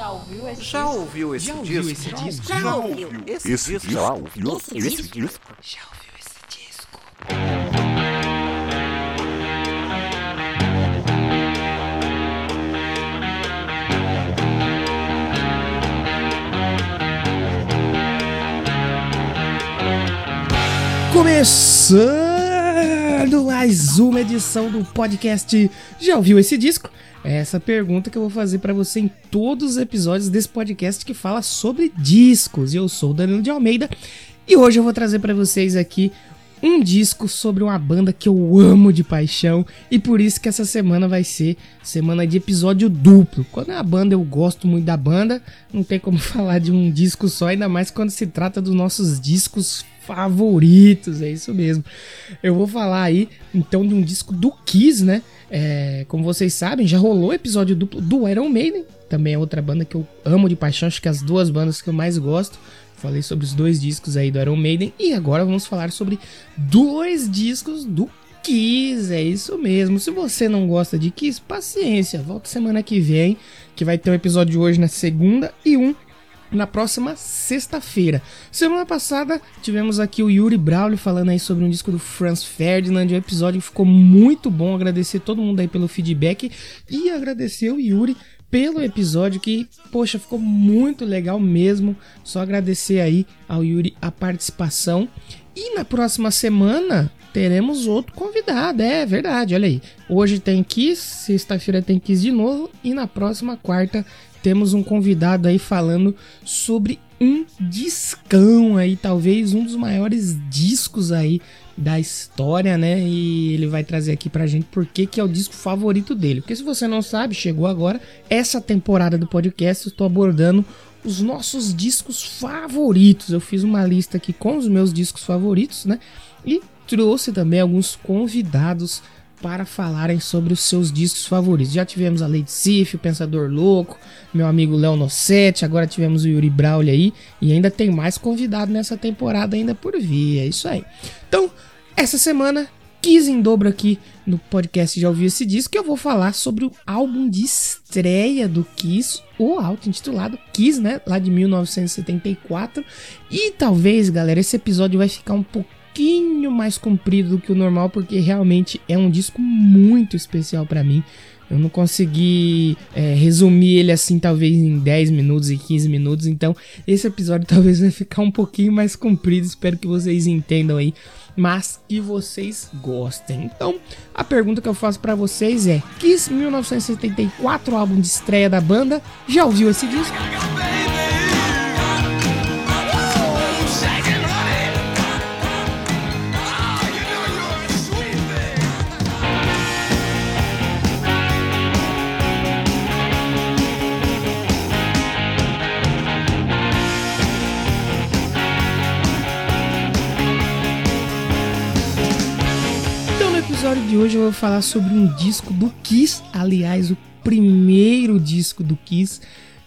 Já ouviu esse Já disco? ouviu esse Já disco? ouviu esse disco? Já ouviu esse, Esse disco? já ouviu Esse esse disco? disco? Já ouviu esse disco? Começando mais uma edição do podcast Já ouviu esse disco? É essa pergunta que eu vou fazer pra você em todos os episódios desse podcast que fala sobre discos. Eu sou o Danilo de Almeida e hoje eu vou trazer pra vocês aqui um disco sobre uma banda que eu amo de paixão e por isso que essa semana vai ser semana de episódio duplo. Quando é a banda eu gosto muito da banda, não tem como falar de um disco só, ainda mais quando se trata dos nossos discos favoritos, é isso mesmo. Eu vou falar aí então de um disco do Kiss, né? É, como vocês sabem, já rolou episódio duplo do Iron Maiden, também é outra banda que eu amo de paixão, acho que as duas bandas que eu mais gosto. Falei sobre os dois discos aí do Iron Maiden e agora vamos falar sobre dois discos do Kiss, é isso mesmo. Se você não gosta de Kiss, paciência, volta semana que vem, que vai ter um episódio hoje na segunda e um na próxima sexta-feira. Semana passada tivemos aqui o Yuri Braulio falando aí sobre um disco do Franz Ferdinand. O episódio ficou muito bom. Agradecer todo mundo aí pelo feedback e agradecer o Yuri pelo episódio que, poxa, ficou muito legal mesmo. Só agradecer aí ao Yuri a participação. E na próxima semana teremos outro convidado, é verdade, olha aí. Hoje tem Kiss, sexta-feira tem Kiss de novo e na próxima quarta temos um convidado aí falando sobre um discão aí, talvez um dos maiores discos aí da história, né? E ele vai trazer aqui pra gente por que é o disco favorito dele. Porque se você não sabe, chegou agora, essa temporada do podcast eu estou abordando os nossos discos favoritos. Eu fiz uma lista aqui com os meus discos favoritos, né? E trouxe também alguns convidados para falarem sobre os seus discos favoritos. Já tivemos a Lady Sif, o Pensador Louco, meu amigo Léo Nossetti, agora tivemos o Yuri Brauli aí, e ainda tem mais convidado nessa temporada ainda por vir, é isso aí. Então, essa semana, quis em dobro aqui no podcast Já Ouviu Esse Disco, que eu vou falar sobre o álbum de estreia do Kiss, o auto-intitulado Kiss, né, lá de 1974, e talvez, galera, esse episódio vai ficar um pouco pouquinho mais comprido do que o normal, porque realmente é um disco muito especial para mim. Eu não consegui é, resumir ele assim, talvez em 10 minutos e 15 minutos. Então, esse episódio talvez vai ficar um pouquinho mais comprido. Espero que vocês entendam aí, mas que vocês gostem. Então, a pergunta que eu faço para vocês é: Kiss 1974, álbum de estreia da banda, já ouviu esse disco? Hoje eu vou falar sobre um disco do Kiss, aliás, o primeiro disco do Kiss,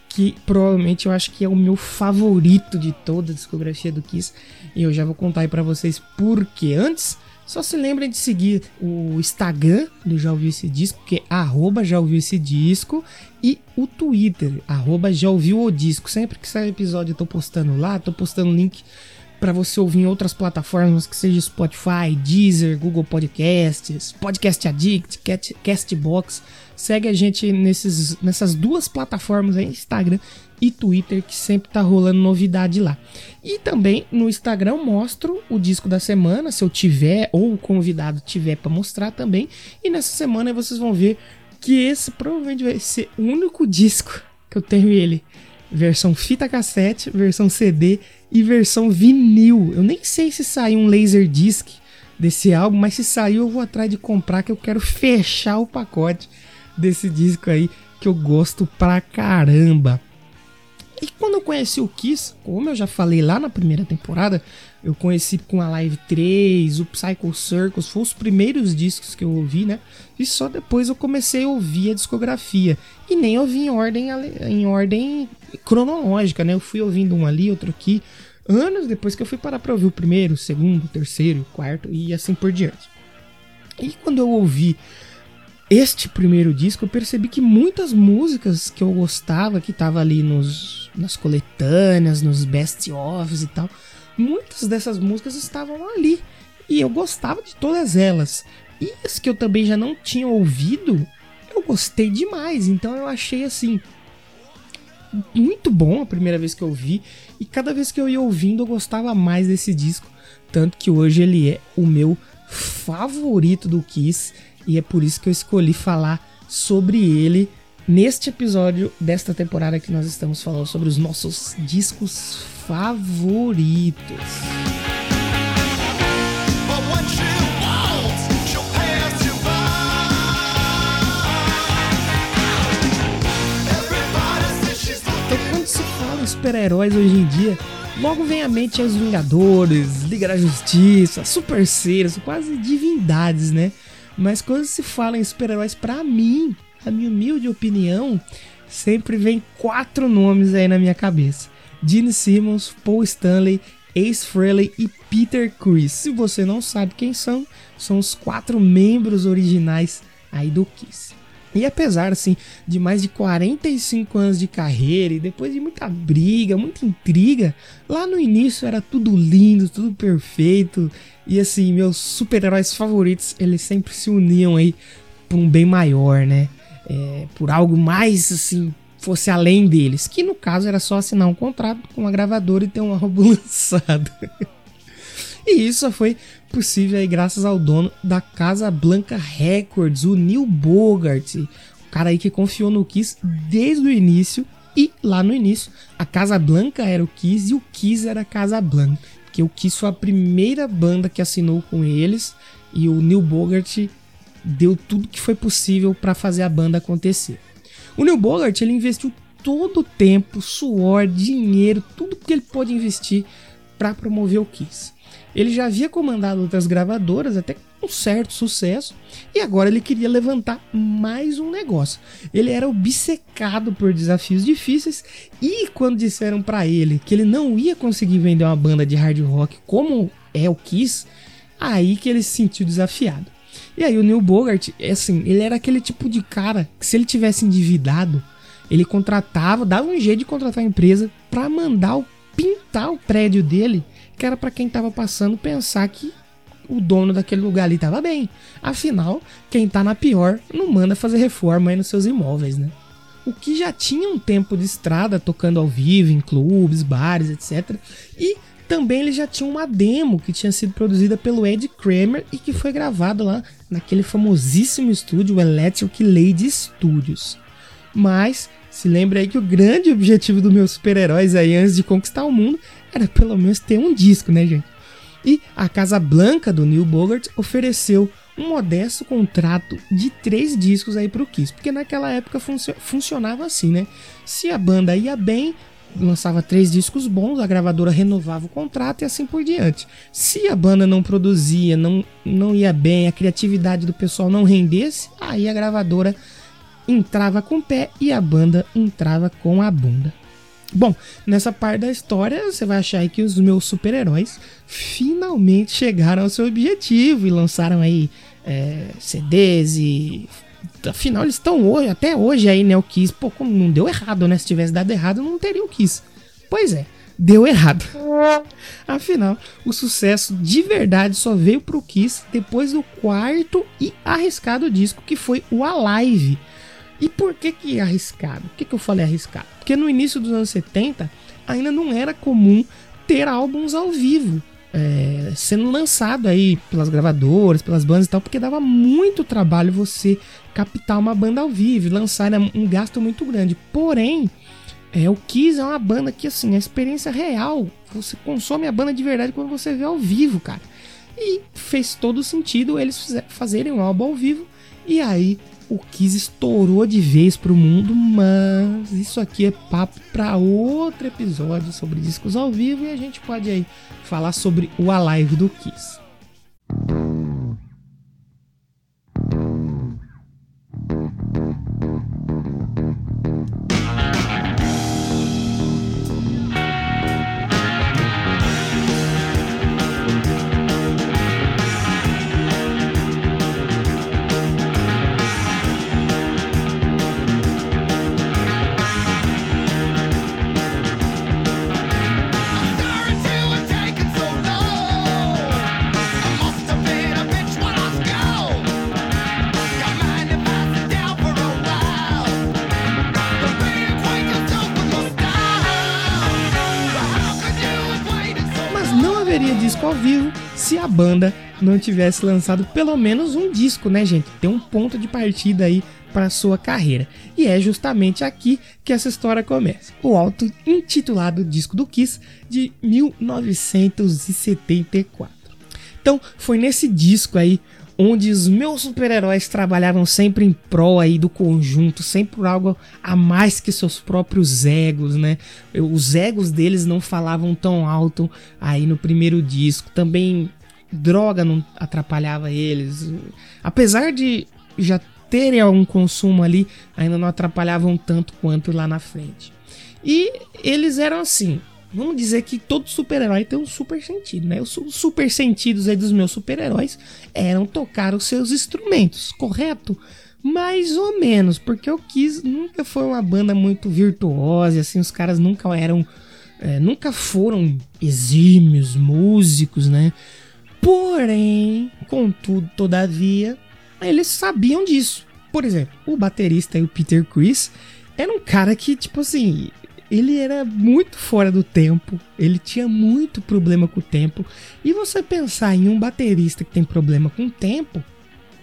que provavelmente eu acho que é o meu favorito de toda a discografia do Kiss, e eu já vou contar aí pra vocês por quê. Antes, só se lembrem de seguir o Instagram do Já Ouviu Esse Disco, que é arroba Já Ouviu Esse Disco, e o Twitter, arroba Já Ouviu O Disco. Sempre que sai episódio eu tô postando lá, tô postando link para você ouvir em outras plataformas, que seja Spotify, Deezer, Google Podcasts, Podcast Addict, Cat- Castbox. Segue a gente nesses, nessas duas plataformas aí, Instagram e Twitter, que sempre tá rolando novidade lá. E também no Instagram mostro o disco da semana, se eu tiver ou o convidado tiver para mostrar também. E nessa semana vocês vão ver que esse provavelmente vai ser o único disco que eu tenho ele versão fita cassete, versão CD e versão vinil. Eu nem sei se saiu um Laserdisc desse álbum, mas se saiu eu vou atrás de comprar que eu quero fechar o pacote desse disco aí que eu gosto pra caramba. E quando eu conheci o Kiss, como eu já falei lá na primeira temporada, eu conheci com a Live 3, o Psycho Circus, foram os primeiros discos que eu ouvi, né? E só depois eu comecei a ouvir a discografia. E nem ouvi em ordem, em ordem cronológica, né? Eu fui ouvindo um ali, outro aqui, anos depois que eu fui parar pra ouvir o primeiro, o segundo, o terceiro, o quarto e assim por diante. E quando eu ouvi este primeiro disco eu percebi que muitas músicas que eu gostava, que tava ali nos, nas coletâneas, nos best-ofs e tal, muitas dessas músicas estavam ali. E eu gostava de todas elas. E as que eu também já não tinha ouvido, eu gostei demais. Então eu achei assim. Muito bom a primeira vez que eu vi. E cada vez que eu ia ouvindo, eu gostava mais desse disco. Tanto que hoje ele é o meu favorito do Kiss. E é por isso que eu escolhi falar sobre ele neste episódio desta temporada que nós estamos falando sobre os nossos discos favoritos. Em super-heróis hoje em dia, logo vem à mente os Vingadores, Liga da Justiça, Super Seres, quase divindades, né? Mas quando se fala em super-heróis, para mim, a minha humilde opinião, sempre vem quatro nomes aí na minha cabeça: Gene Simmons, Paul Stanley, Ace Frehley e Peter Chris. Se você não sabe quem são, são os quatro membros originais aí do Kiss. E apesar assim de mais de 45 anos de carreira e depois de muita briga, muita intriga, lá no início era tudo lindo, tudo perfeito e assim meus super-heróis favoritos eles sempre se uniam aí por um bem maior, né? É, por algo mais assim fosse além deles, que no caso era só assinar um contrato com a gravadora e ter um álbum lançado. E isso só foi possível aí graças ao dono da Casa Blanca Records, o Neil Bogart, o cara aí que confiou no Kiss desde o início e lá no início a Casa Blanca era o Kiss e o Kiss era a Casa Blanca, porque o Kiss foi a primeira banda que assinou com eles e o Neil Bogart deu tudo que foi possível para fazer a banda acontecer. O Neil Bogart ele investiu todo o tempo, suor, dinheiro, tudo que ele pôde investir para promover o Kiss. Ele já havia comandado outras gravadoras até com certo sucesso e agora ele queria levantar mais um negócio. Ele era obcecado por desafios difíceis e quando disseram para ele que ele não ia conseguir vender uma banda de hard rock como é o Kiss, aí que ele se sentiu desafiado. E aí o Neil Bogart, é assim, ele era aquele tipo de cara que se ele tivesse endividado, ele contratava, dava um jeito de contratar a empresa para mandar o, pintar o prédio dele, que era para quem tava passando pensar que o dono daquele lugar ali tava bem. Afinal, quem tá na pior não manda fazer reforma aí nos seus imóveis, né? O que já tinha um tempo de estrada tocando ao vivo em clubes, bares, etc. E também ele já tinha uma demo que tinha sido produzida pelo Ed Kramer e que foi gravado lá naquele famosíssimo estúdio, o Electric Lady Studios. Mas se lembra aí que o grande objetivo dos meus super-heróis aí antes de conquistar o mundo era pelo menos ter um disco, né, gente? E a Casa Blanca do Neil Bogart ofereceu um modesto contrato de três discos aí pro Kiss, porque naquela época funcio funcionava assim, né? Se a banda ia bem, lançava três discos bons, a gravadora renovava o contrato e assim por diante. Se a banda não produzia, não, não ia bem, a criatividade do pessoal não rendesse, aí a gravadora entrava com o pé e a banda entrava com a bunda. Bom, nessa parte da história você vai achar que os meus super-heróis finalmente chegaram ao seu objetivo e lançaram aí é, CDs e afinal eles estão hoje, até hoje aí, né, o Kiss, pô, não deu errado, né? Se tivesse dado errado, não teria o Kiss. Pois é, deu errado. Afinal, o sucesso de verdade só veio pro Kiss depois do quarto e arriscado disco que foi o Alive. E por que que arriscado? Por que que eu falei arriscado? Porque no início dos anos 70 ainda não era comum ter álbuns ao vivo é, sendo lançado aí pelas gravadoras, pelas bandas e tal, porque dava muito trabalho você captar uma banda ao vivo, lançar era um gasto muito grande. Porém, é, o Kiss é uma banda que, assim, a experiência real, você consome a banda de verdade quando você vê ao vivo, cara. E fez todo sentido eles fazerem um álbum ao vivo, e aí o Kiss estourou de vez pro mundo, mas isso aqui é papo para outro episódio sobre discos ao vivo e a gente pode aí falar sobre o Alive do Kiss. Banda não tivesse lançado pelo menos um disco, né, gente? Tem um ponto de partida aí para sua carreira. E é justamente aqui que essa história começa. O auto intitulado Disco do Kiss de 1974. Então, foi nesse disco aí onde os meus super-heróis trabalhavam sempre em prol aí do conjunto, sempre por algo a mais que seus próprios egos, né? Os egos deles não falavam tão alto aí no primeiro disco. Também droga não atrapalhava eles. Apesar de já terem algum consumo ali, ainda não atrapalhavam tanto quanto lá na frente. E eles eram assim, vamos dizer que todo super-herói tem um super sentido, né? Os super sentidos aí dos meus super-heróis eram tocar os seus instrumentos, correto? Mais ou menos, porque o Kiss nunca foi uma banda muito virtuosa, assim, os caras nunca eram, é, nunca foram exímios músicos, né? Porém, contudo, todavia, eles sabiam disso. Por exemplo, o baterista e o Peter Chris era um cara que, tipo assim, ele era muito fora do tempo, ele tinha muito problema com o tempo. E você pensar em um baterista que tem problema com o tempo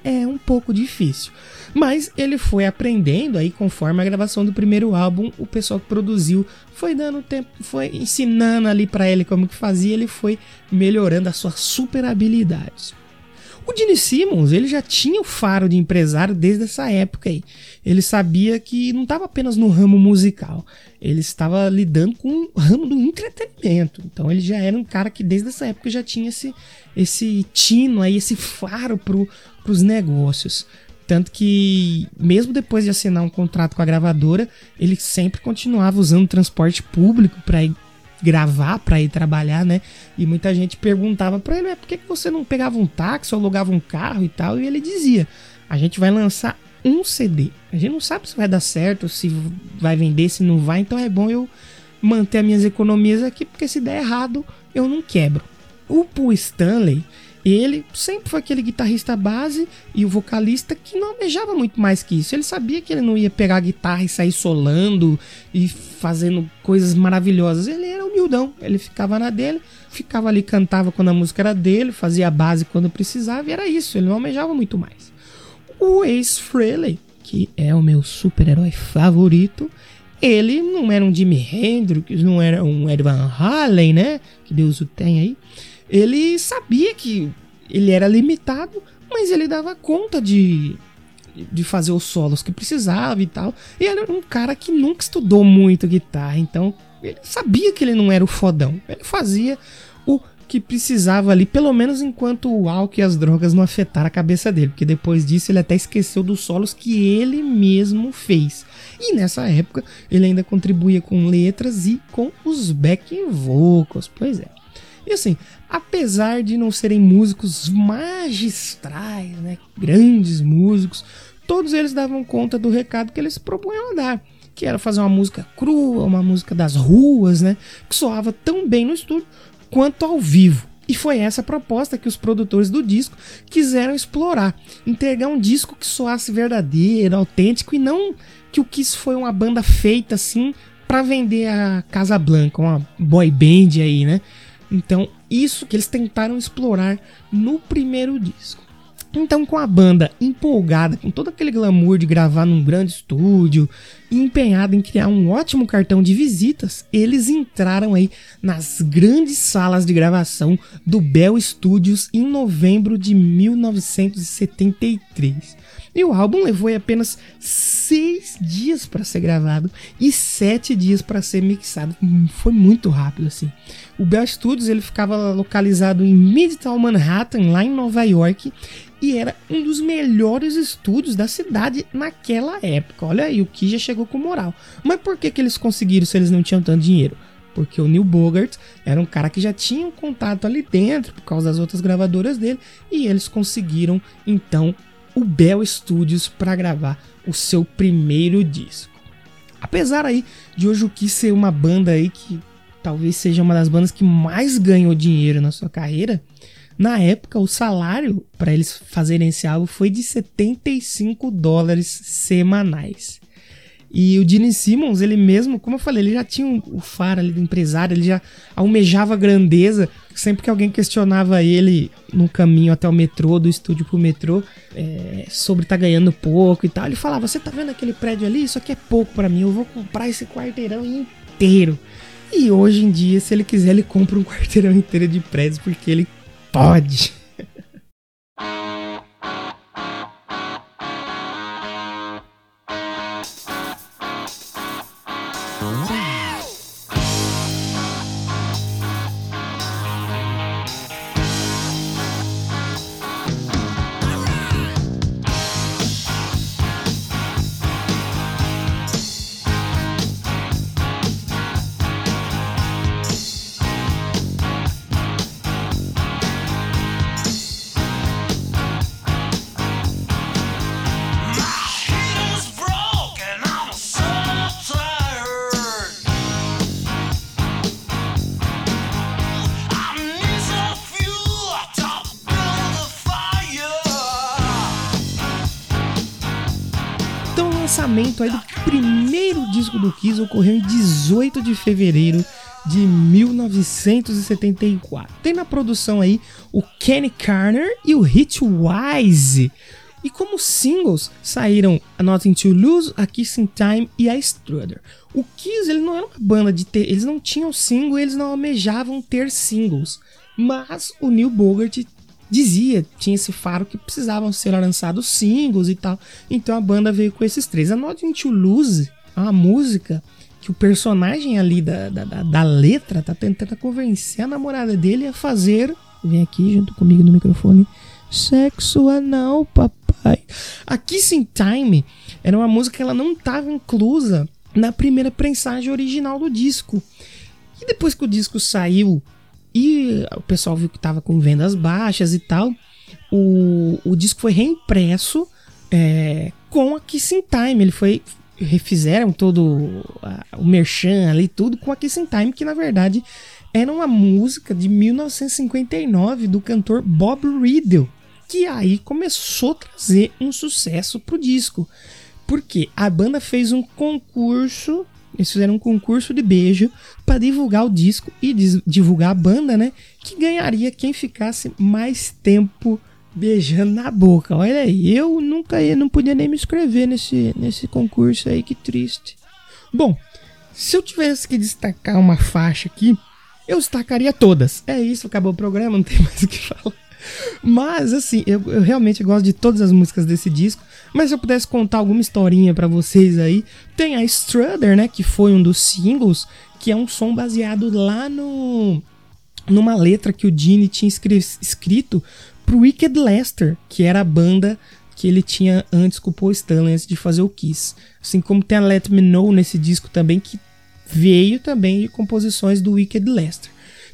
é um pouco difícil. Mas ele foi aprendendo aí conforme a gravação do primeiro álbum, o pessoal que produziu foi dando tempo, foi ensinando ali para ele como que fazia, ele foi melhorando as suas super habilidades. O Gene Simmons, ele já tinha o faro de empresário desde essa época aí. Ele sabia que não estava apenas no ramo musical, ele estava lidando com o ramo do entretenimento. Então ele já era um cara que desde essa época já tinha esse, esse tino aí, esse faro para os negócios. Tanto que, mesmo depois de assinar um contrato com a gravadora, ele sempre continuava usando transporte público para ir gravar para ir trabalhar, né? E muita gente perguntava para ele, por que, você não pegava um táxi ou alugava um carro e tal? E ele dizia, a gente vai lançar um CD. A gente não sabe se vai dar certo, se vai vender, se não vai, então é bom eu manter as minhas economias aqui, porque se der errado, eu não quebro. O Paul Stanley, ele sempre foi aquele guitarrista base e o vocalista que não almejava muito mais que isso. Ele sabia que ele não ia pegar a guitarra e sair solando e fazendo coisas maravilhosas. Ele era humildão, ele ficava na dele, ficava ali, cantava quando a música era dele, fazia a base quando precisava e era isso. Ele não almejava muito mais. O Ace Frehley, que é o meu super-herói favorito, ele não era um Jimi Hendrix, não era um Ed Van Halen, né? Que Deus o tenha aí ele sabia que ele era limitado, mas ele dava conta de, de fazer os solos que precisava e tal. E ele era um cara que nunca estudou muito guitarra, então ele sabia que ele não era o fodão. Ele fazia o que precisava ali, pelo menos enquanto o álcool e as drogas não afetaram a cabeça dele, porque depois disso ele até esqueceu dos solos que ele mesmo fez. E nessa época ele ainda contribuía com letras e com os backing vocals. Pois é. E assim, apesar de não serem músicos magistrais, né, grandes músicos, todos eles davam conta do recado que eles propunham a dar, que era fazer uma música crua, uma música das ruas, né, que soava tão bem no estúdio quanto ao vivo. E foi essa proposta que os produtores do disco quiseram explorar, entregar um disco que soasse verdadeiro, autêntico e não que o Kiss foi uma banda feita assim para vender a Casa Blanca, uma boy band aí, né? Então, isso que eles tentaram explorar no primeiro disco. Então, com a banda empolgada, com todo aquele glamour de gravar num grande estúdio empenhada em criar um ótimo cartão de visitas, eles entraram aí nas grandes salas de gravação do Bell Studios em novembro de 1973. E o álbum levou apenas seis dias para ser gravado e sete dias para ser mixado. Foi muito rápido assim. O Bell Studios ele ficava localizado em Midtown Manhattan, lá em Nova York, e era um dos melhores estúdios da cidade naquela época. Olha aí, o que já chegou com moral. Mas por que, que eles conseguiram se eles não tinham tanto dinheiro? Porque o Neil Bogart era um cara que já tinha um contato ali dentro por causa das outras gravadoras dele e eles conseguiram então o Bell Studios para gravar o seu primeiro disco. Apesar aí de hoje o Kiss ser uma banda aí que talvez seja uma das bandas que mais ganhou dinheiro na sua carreira, na época o salário para eles fazerem esse álbum foi de 75 dólares semanais. E o Gene Simmons, ele mesmo, como eu falei, ele já tinha o faro ali do empresário, ele já almejava grandeza. Sempre que alguém questionava ele no caminho até o metrô, do estúdio pro metrô, é, sobre tá ganhando pouco e tal, ele falava: Você tá vendo aquele prédio ali? Isso aqui é pouco para mim, eu vou comprar esse quarteirão inteiro. E hoje em dia, se ele quiser, ele compra um quarteirão inteiro de prédios porque ele pode. Lançamento aí do primeiro disco do Kiss ocorreu em 18 de fevereiro de 1974. Tem na produção aí o Kenny Carter e o Hit Wise. E como singles saíram A Nothing to Lose, A Kissing Time e A Strutter. O Kiss ele não era uma banda de ter, eles não tinham single, eles não almejavam ter singles. Mas o Neil Bogart dizia, tinha esse faro que precisavam ser lançados singles e tal. Então a banda veio com esses três. A Nothing to Lose é uma música que o personagem ali da, da, da, da letra tá tentando convencer a namorada dele a fazer. Vem aqui junto comigo no microfone. Sexo anal, papai. A Kissing Time era uma música que ela não estava inclusa na primeira prensagem original do disco. E depois que o disco saiu e o pessoal viu que estava com vendas baixas e tal. O, o disco foi reimpresso é, com a Kissing Time. Ele foi. Refizeram todo a, o merchan ali, tudo com a Kissing Time, que na verdade era uma música de 1959 do cantor Bob Riddle, que aí começou a trazer um sucesso pro disco. Porque a banda fez um concurso eles fizeram um concurso de beijo para divulgar o disco e divulgar a banda, né? Que ganharia quem ficasse mais tempo beijando na boca. Olha aí, eu nunca ia, não podia nem me inscrever nesse, nesse concurso aí, que triste. Bom, se eu tivesse que destacar uma faixa aqui, eu destacaria todas. É isso, acabou o programa, não tem mais o que falar. Mas, assim, eu, eu, realmente gosto de todas as músicas desse disco. Mas se eu pudesse contar alguma historinha para vocês aí, tem a Strutter, né? Que foi um dos singles, que é um som baseado lá no. numa letra que o Gene tinha escrito pro Wicked Lester, que era a banda que ele tinha antes com o Paul Stanley, antes de fazer o Kiss. Assim como tem a Let Me Know nesse disco também, que veio também de composições do Wicked Lester.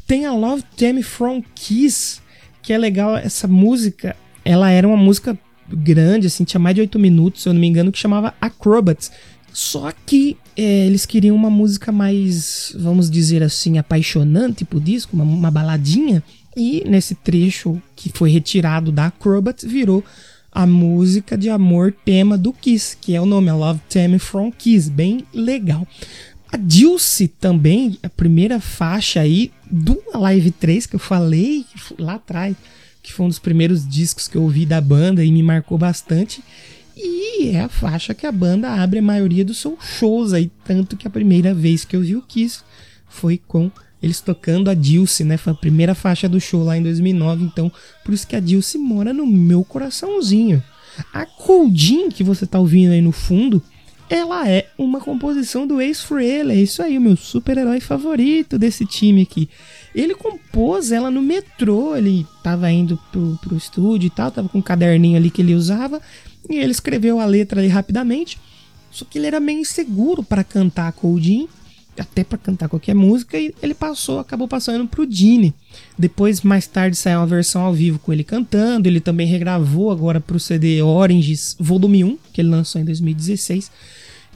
Tem a Love Theme From Kiss, que é legal, essa música, ela era uma música grande, assim, tinha mais de 8 minutos, se eu não me engano, que chamava Acrobats. Só que é, eles queriam uma música mais, vamos dizer assim, apaixonante pro disco, uma, uma baladinha. E nesse trecho que foi retirado da Acrobats, virou a música de amor tema do Kiss, que é o nome, a Love Theme from Kiss, bem legal. A Dulce também, a primeira faixa aí do Live 3 que eu falei lá atrás, que foi um dos primeiros discos que eu ouvi da banda e me marcou bastante. E é a faixa que a banda abre a maioria dos seus shows aí, tanto que a primeira vez que eu vi o Kiss foi com eles tocando a Dilce, né? Foi a primeira faixa do show lá em 2009, então por isso que a Dilce mora no meu coraçãozinho. A Coldin que você tá ouvindo aí no fundo ela é uma composição do Ace Frehley. É isso aí, o meu super-herói favorito desse time aqui. Ele compôs ela no metrô, ele tava indo pro, pro estúdio e tal, tava com um caderninho ali que ele usava, e ele escreveu a letra ali rapidamente. Só que ele era meio inseguro para cantar Coldin, até para cantar qualquer música, e ele passou, acabou passando pro Dini. Depois, mais tarde, saiu uma versão ao vivo com ele cantando. Ele também regravou agora pro CD Oranges Volume 1, que ele lançou em 2016.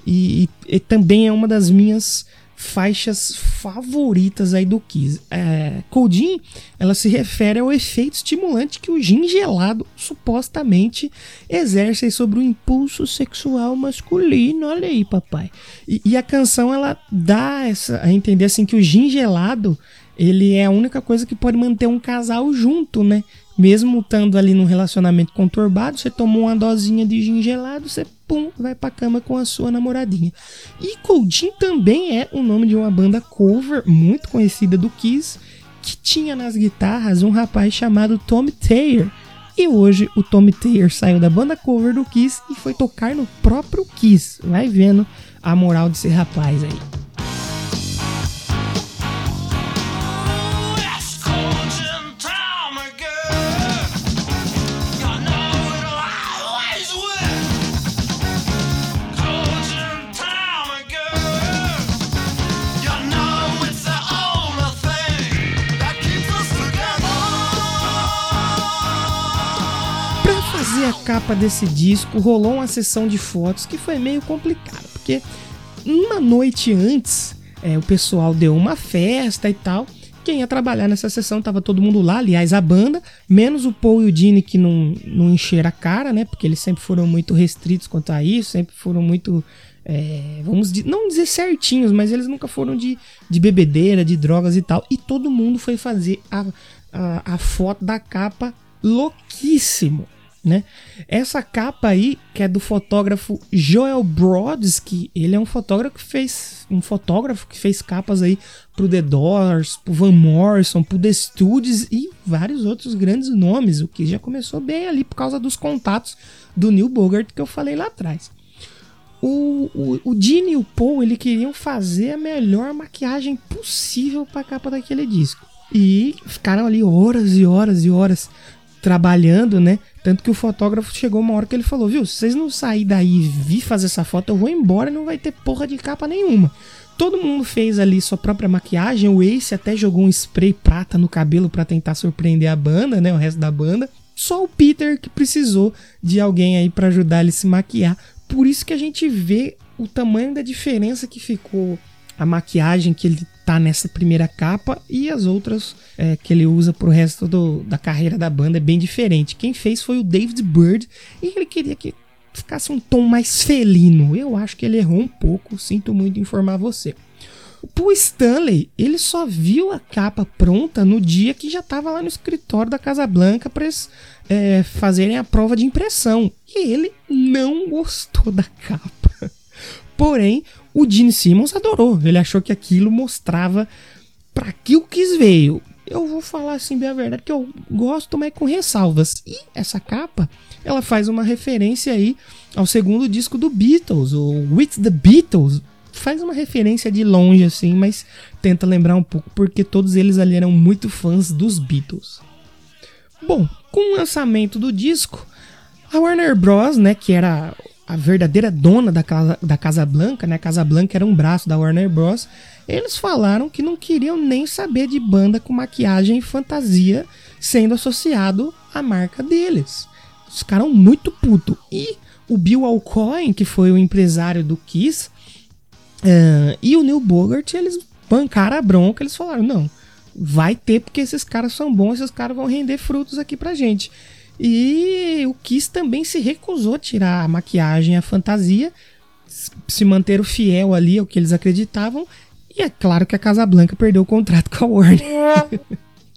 E, e, e também é uma das minhas faixas favoritas aí do Kiss. É, Coldin, ela se refere ao efeito estimulante que o gin gelado supostamente exerce sobre o impulso sexual masculino. Olha aí, papai. E, e a canção ela dá essa, a entender assim que o gin gelado ele é a única coisa que pode manter um casal junto, né? Mesmo estando ali num relacionamento conturbado, você tomou uma dosinha de gin gelado, você pum, vai pra cama com a sua namoradinha. E Coldin também é o nome de uma banda cover muito conhecida do Kiss, que tinha nas guitarras um rapaz chamado Tommy Taylor. E hoje o Tommy Taylor saiu da banda cover do Kiss e foi tocar no próprio Kiss. Vai vendo a moral desse rapaz aí. Capa desse disco, rolou uma sessão de fotos que foi meio complicada, porque uma noite antes é, o pessoal deu uma festa e tal. Quem ia trabalhar nessa sessão tava todo mundo lá, aliás, a banda, menos o Paul e o Dini que não, não encheram a cara, né? Porque eles sempre foram muito restritos quanto a isso, sempre foram muito. É, vamos não dizer certinhos, mas eles nunca foram de, de bebedeira, de drogas e tal. E todo mundo foi fazer a, a, a foto da capa louquíssimo né? Essa capa aí, que é do fotógrafo Joel Brodsky, ele é um fotógrafo que fez um fotógrafo que fez capas aí pro The Doors, pro Van Morrison, pro The Studios e vários outros grandes nomes, o que já começou bem ali por causa dos contatos do Neil Bogart que eu falei lá atrás. O, o, o Gene e o Paul, ele queriam fazer a melhor maquiagem possível para a capa daquele disco. E ficaram ali horas e horas e horas trabalhando, né? Tanto que o fotógrafo chegou uma hora que ele falou: Viu, se vocês não sair daí e vir fazer essa foto, eu vou embora e não vai ter porra de capa nenhuma. Todo mundo fez ali sua própria maquiagem. O Ace até jogou um spray prata no cabelo para tentar surpreender a banda, né? O resto da banda. Só o Peter que precisou de alguém aí para ajudar ele se maquiar. Por isso que a gente vê o tamanho da diferença que ficou a maquiagem que ele tá nessa primeira capa e as outras é, que ele usa pro resto do, da carreira da banda é bem diferente. Quem fez foi o David Bird e ele queria que ficasse um tom mais felino. Eu acho que ele errou um pouco, sinto muito informar você. O Stanley, ele só viu a capa pronta no dia que já estava lá no escritório da Casa Blanca para eles é, fazerem a prova de impressão. E ele não gostou da capa. Porém, o Gene Simmons adorou. Ele achou que aquilo mostrava para que o Kiss veio. Eu vou falar assim bem a verdade que eu gosto, mas com ressalvas. E essa capa, ela faz uma referência aí ao segundo disco do Beatles, o With the Beatles. Faz uma referência de longe assim, mas tenta lembrar um pouco porque todos eles ali eram muito fãs dos Beatles. Bom, com o lançamento do disco, a Warner Bros, né, que era a verdadeira dona da Casa, da Casa Blanca, né? Casa Blanca era um braço da Warner Bros. Eles falaram que não queriam nem saber de banda com maquiagem e fantasia sendo associado à marca deles. Eles ficaram muito puto. E o Bill Alcoin, que foi o empresário do Kiss, uh, e o Neil Bogart, eles bancaram a bronca. Eles falaram: não, vai ter porque esses caras são bons, esses caras vão render frutos aqui pra gente. E o Kiss também se recusou a tirar a maquiagem, a fantasia, se manter fiel ali ao que eles acreditavam. E é claro que a Casa Blanca perdeu o contrato com a Warner.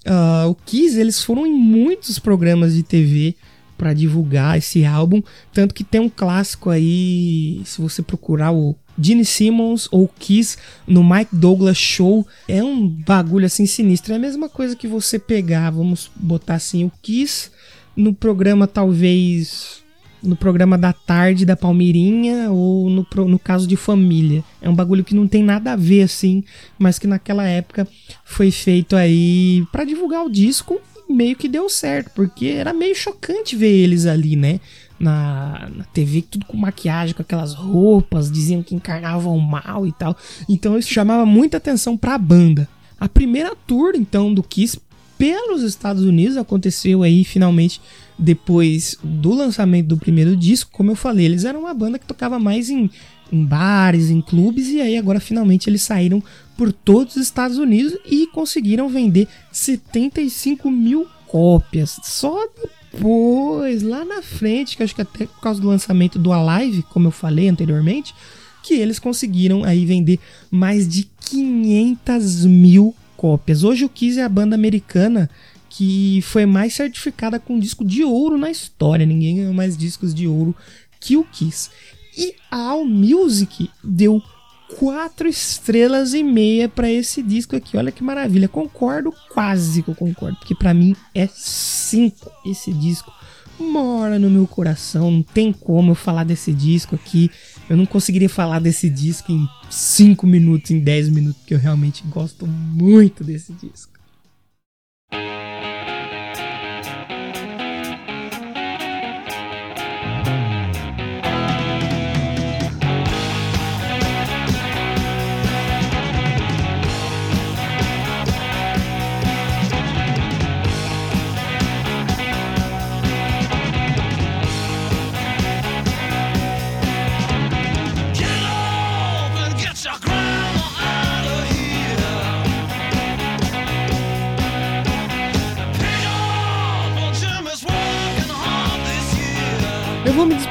uh, o Kiss, eles foram em muitos programas de TV para divulgar esse álbum, tanto que tem um clássico aí, se você procurar o Gene Simmons ou Kiss no Mike Douglas Show, é um bagulho assim sinistro. É a mesma coisa que você pegar, vamos botar assim, o Kiss no programa talvez no programa da tarde da Palmeirinha ou no, no caso de família. É um bagulho que não tem nada a ver assim, mas que naquela época foi feito aí para divulgar o disco e meio que deu certo, porque era meio chocante ver eles ali, né? Na, na TV, tudo com maquiagem, com aquelas roupas, diziam que encarnavam mal e tal. Então isso chamava muita atenção para a banda. A primeira tour, então, do Kiss pelos Estados Unidos aconteceu aí finalmente depois do lançamento do primeiro disco. Como eu falei, eles eram uma banda que tocava mais em, em bares, em clubes, e aí agora finalmente eles saíram por todos os Estados Unidos e conseguiram vender 75 mil cópias. Só depois, lá na frente, que acho que até por causa do lançamento do Alive, como eu falei anteriormente, que eles conseguiram aí vender mais de 500 mil cópias. Hoje o Kiss é a banda americana que foi mais certificada com disco de ouro na história. Ninguém ganhou mais discos de ouro que o Kiss. E a All Music deu quatro estrelas e meia para esse disco aqui. Olha que maravilha. Concordo, quase que eu concordo, porque para mim é cinco esse disco. Mora no meu coração, não tem como eu falar desse disco aqui. Eu não conseguiria falar desse disco em 5 minutos, em 10 minutos, porque eu realmente gosto muito desse disco.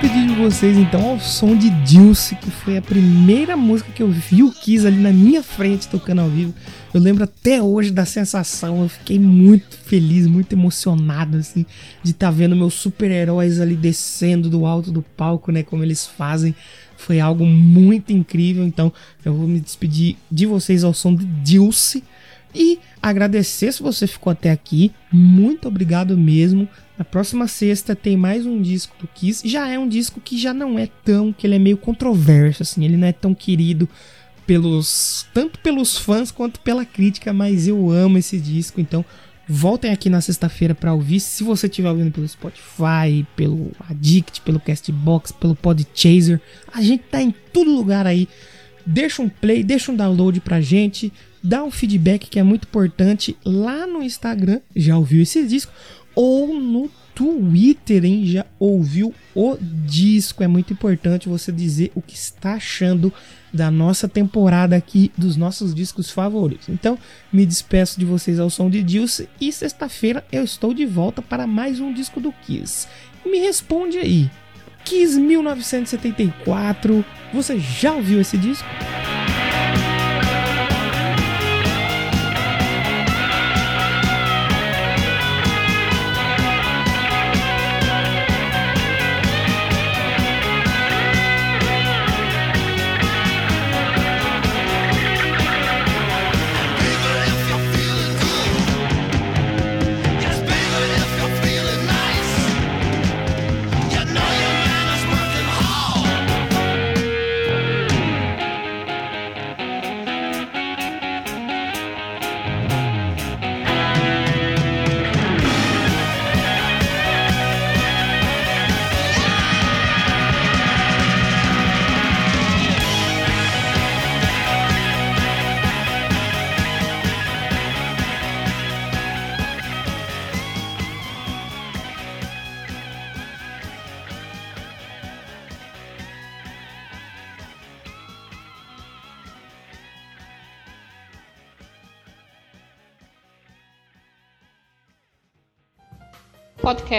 Despedir de vocês então ao som de Dulce, que foi a primeira música que eu vi o Kiss ali na minha frente tocando ao vivo. Eu lembro até hoje da sensação, eu fiquei muito feliz, muito emocionado assim de estar tá vendo meus super-heróis ali descendo do alto do palco, né, como eles fazem. Foi algo muito incrível, então eu vou me despedir de vocês ao som de Dulce e agradecer se você ficou até aqui. Muito obrigado mesmo. Na próxima sexta tem mais um disco do Kiss. Já é um disco que já não é tão, que ele é meio controverso assim, ele não é tão querido pelos tanto pelos fãs quanto pela crítica, mas eu amo esse disco, então voltem aqui na sexta-feira para ouvir. Se você estiver ouvindo pelo Spotify, pelo Addict, pelo Castbox, pelo Podchaser, a gente tá em todo lugar aí. Deixa um play, deixa um download pra gente, dá um feedback que é muito importante lá no Instagram. Já ouviu esse disco? ou no Twitter, hein? Já ouviu o disco? É muito importante você dizer o que está achando da nossa temporada aqui, dos nossos discos favoritos. Então, me despeço de vocês ao som de Dilce e sexta-feira eu estou de volta para mais um disco do Kiss. Me responde aí, Kiss 1974, você já ouviu esse disco?